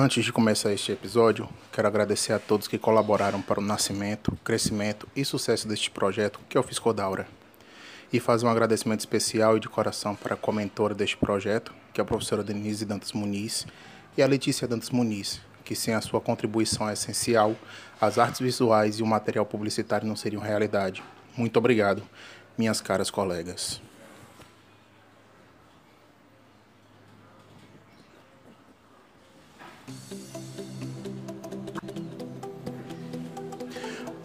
Antes de começar este episódio, quero agradecer a todos que colaboraram para o nascimento, crescimento e sucesso deste projeto, que é o Fiscodaura. E fazer um agradecimento especial e de coração para a comentora deste projeto, que é a professora Denise Dantas Muniz, e a Letícia Dantas Muniz, que sem a sua contribuição essencial, as artes visuais e o material publicitário não seriam realidade. Muito obrigado, minhas caras colegas.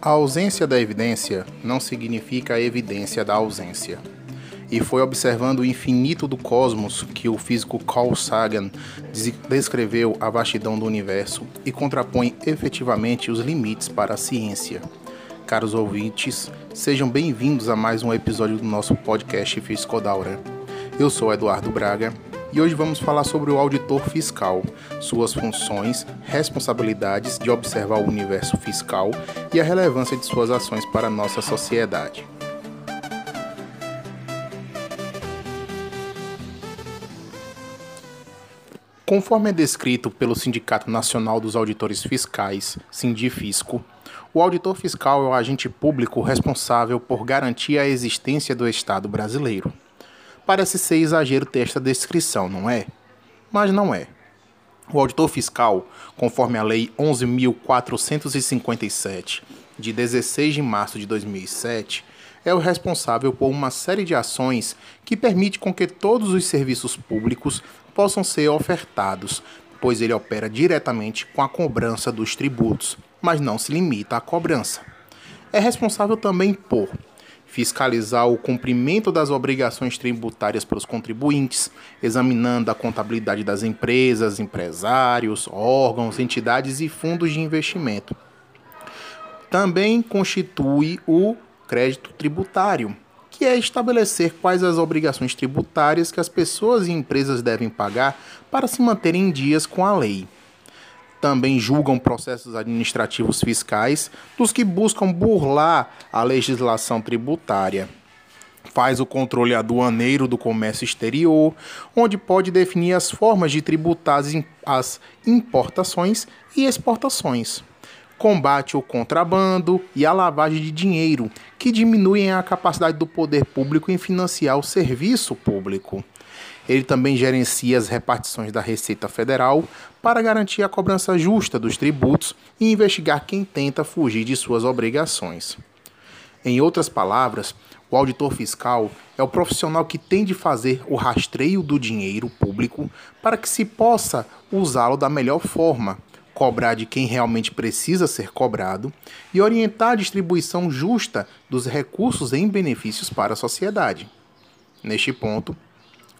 A ausência da evidência não significa a evidência da ausência. E foi observando o infinito do cosmos que o físico Carl Sagan descreveu a vastidão do universo e contrapõe efetivamente os limites para a ciência. Caros ouvintes, sejam bem-vindos a mais um episódio do nosso podcast Fiscodaura. Eu sou Eduardo Braga e hoje vamos falar sobre o auditor fiscal, suas funções, responsabilidades de observar o universo fiscal e a relevância de suas ações para a nossa sociedade. Conforme é descrito pelo Sindicato Nacional dos Auditores Fiscais, Sindifisco, o auditor fiscal é o agente público responsável por garantir a existência do Estado brasileiro. Parece ser exagero ter esta descrição, não é? Mas não é. O auditor fiscal, conforme a Lei 11.457, de 16 de março de 2007, é o responsável por uma série de ações que permite com que todos os serviços públicos possam ser ofertados, pois ele opera diretamente com a cobrança dos tributos, mas não se limita à cobrança. É responsável também por fiscalizar o cumprimento das obrigações tributárias pelos contribuintes, examinando a contabilidade das empresas, empresários, órgãos, entidades e fundos de investimento. Também constitui o crédito tributário, que é estabelecer quais as obrigações tributárias que as pessoas e empresas devem pagar para se manterem em dias com a lei também julgam processos administrativos fiscais dos que buscam burlar a legislação tributária. Faz o controle aduaneiro do comércio exterior, onde pode definir as formas de tributar as importações e exportações. Combate o contrabando e a lavagem de dinheiro, que diminuem a capacidade do poder público em financiar o serviço público. Ele também gerencia as repartições da Receita Federal para garantir a cobrança justa dos tributos e investigar quem tenta fugir de suas obrigações. Em outras palavras, o auditor fiscal é o profissional que tem de fazer o rastreio do dinheiro público para que se possa usá-lo da melhor forma, cobrar de quem realmente precisa ser cobrado e orientar a distribuição justa dos recursos em benefícios para a sociedade. Neste ponto,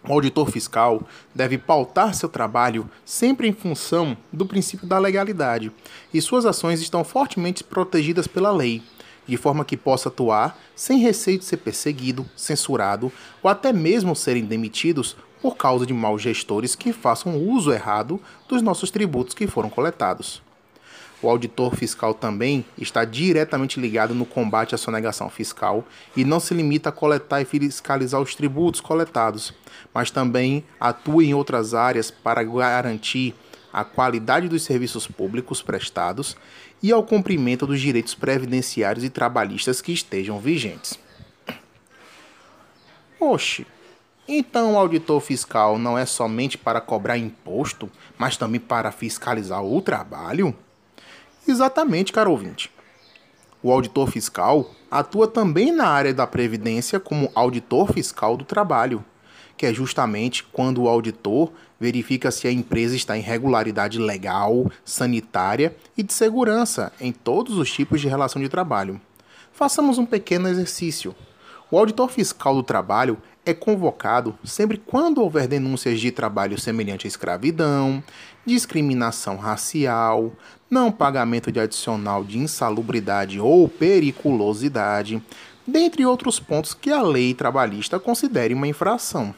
o auditor fiscal deve pautar seu trabalho sempre em função do princípio da legalidade, e suas ações estão fortemente protegidas pela lei, de forma que possa atuar sem receio de ser perseguido, censurado ou até mesmo serem demitidos por causa de maus gestores que façam uso errado dos nossos tributos que foram coletados. O auditor fiscal também está diretamente ligado no combate à sonegação fiscal e não se limita a coletar e fiscalizar os tributos coletados, mas também atua em outras áreas para garantir a qualidade dos serviços públicos prestados e ao cumprimento dos direitos previdenciários e trabalhistas que estejam vigentes. Oxe, então o auditor fiscal não é somente para cobrar imposto, mas também para fiscalizar o trabalho? Exatamente, caro ouvinte. O auditor fiscal atua também na área da previdência como auditor fiscal do trabalho, que é justamente quando o auditor verifica se a empresa está em regularidade legal, sanitária e de segurança em todos os tipos de relação de trabalho. Façamos um pequeno exercício. O auditor fiscal do trabalho é convocado sempre quando houver denúncias de trabalho semelhante à escravidão, discriminação racial, não pagamento de adicional de insalubridade ou periculosidade, dentre outros pontos que a lei trabalhista considere uma infração.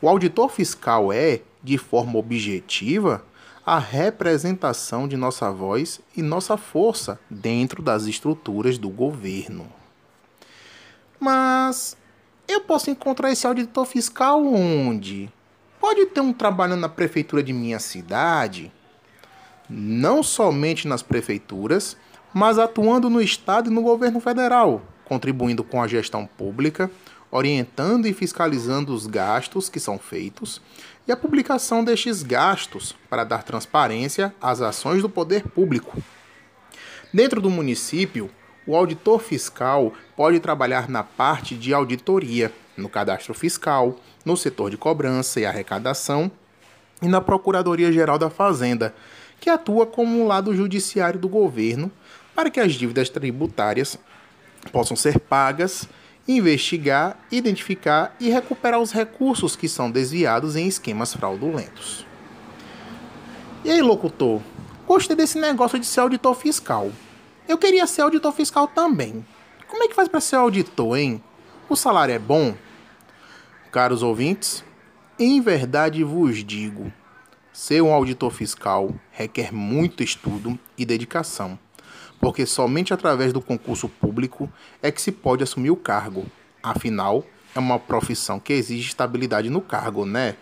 O auditor fiscal é, de forma objetiva, a representação de nossa voz e nossa força dentro das estruturas do governo. Mas eu posso encontrar esse auditor fiscal onde? Pode ter um trabalho na prefeitura de minha cidade? não somente nas prefeituras, mas atuando no Estado e no governo federal, contribuindo com a gestão pública, orientando e fiscalizando os gastos que são feitos e a publicação destes gastos para dar transparência às ações do poder público. Dentro do município, o auditor fiscal pode trabalhar na parte de auditoria, no cadastro fiscal, no setor de cobrança e arrecadação e na Procuradoria-Geral da Fazenda, que atua como um lado judiciário do governo para que as dívidas tributárias possam ser pagas, investigar, identificar e recuperar os recursos que são desviados em esquemas fraudulentos. E aí, locutor? Gostei desse negócio de ser auditor fiscal. Eu queria ser auditor fiscal também. Como é que faz para ser auditor, hein? O salário é bom? Caros ouvintes, em verdade vos digo: ser um auditor fiscal requer muito estudo e dedicação, porque somente através do concurso público é que se pode assumir o cargo. Afinal, é uma profissão que exige estabilidade no cargo, né?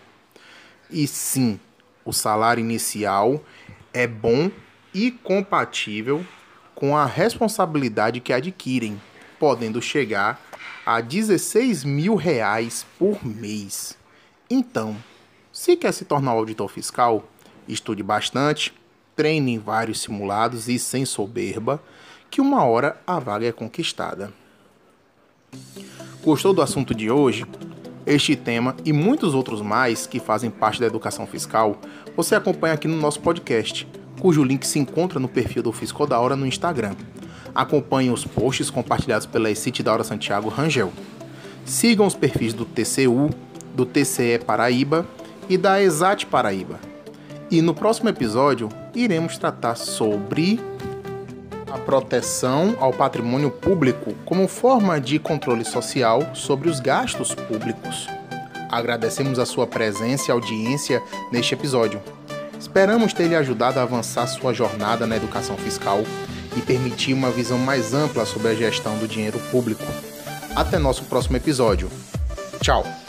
E sim, o salário inicial é bom e compatível com a responsabilidade que adquirem, podendo chegar a 16 mil reais por mês. Então, se quer se tornar auditor fiscal, estude bastante, treine em vários simulados e sem soberba, que uma hora a vaga é conquistada. Gostou do assunto de hoje? Este tema e muitos outros mais que fazem parte da educação fiscal, você acompanha aqui no nosso podcast cujo link se encontra no perfil do Fisco da Hora no Instagram. Acompanhe os posts compartilhados pela Ecite da Hora Santiago Rangel. Sigam os perfis do TCU, do TCE Paraíba e da Exat Paraíba. E no próximo episódio iremos tratar sobre a proteção ao patrimônio público como forma de controle social sobre os gastos públicos. Agradecemos a sua presença e audiência neste episódio. Esperamos ter lhe ajudado a avançar sua jornada na educação fiscal e permitir uma visão mais ampla sobre a gestão do dinheiro público. Até nosso próximo episódio. Tchau!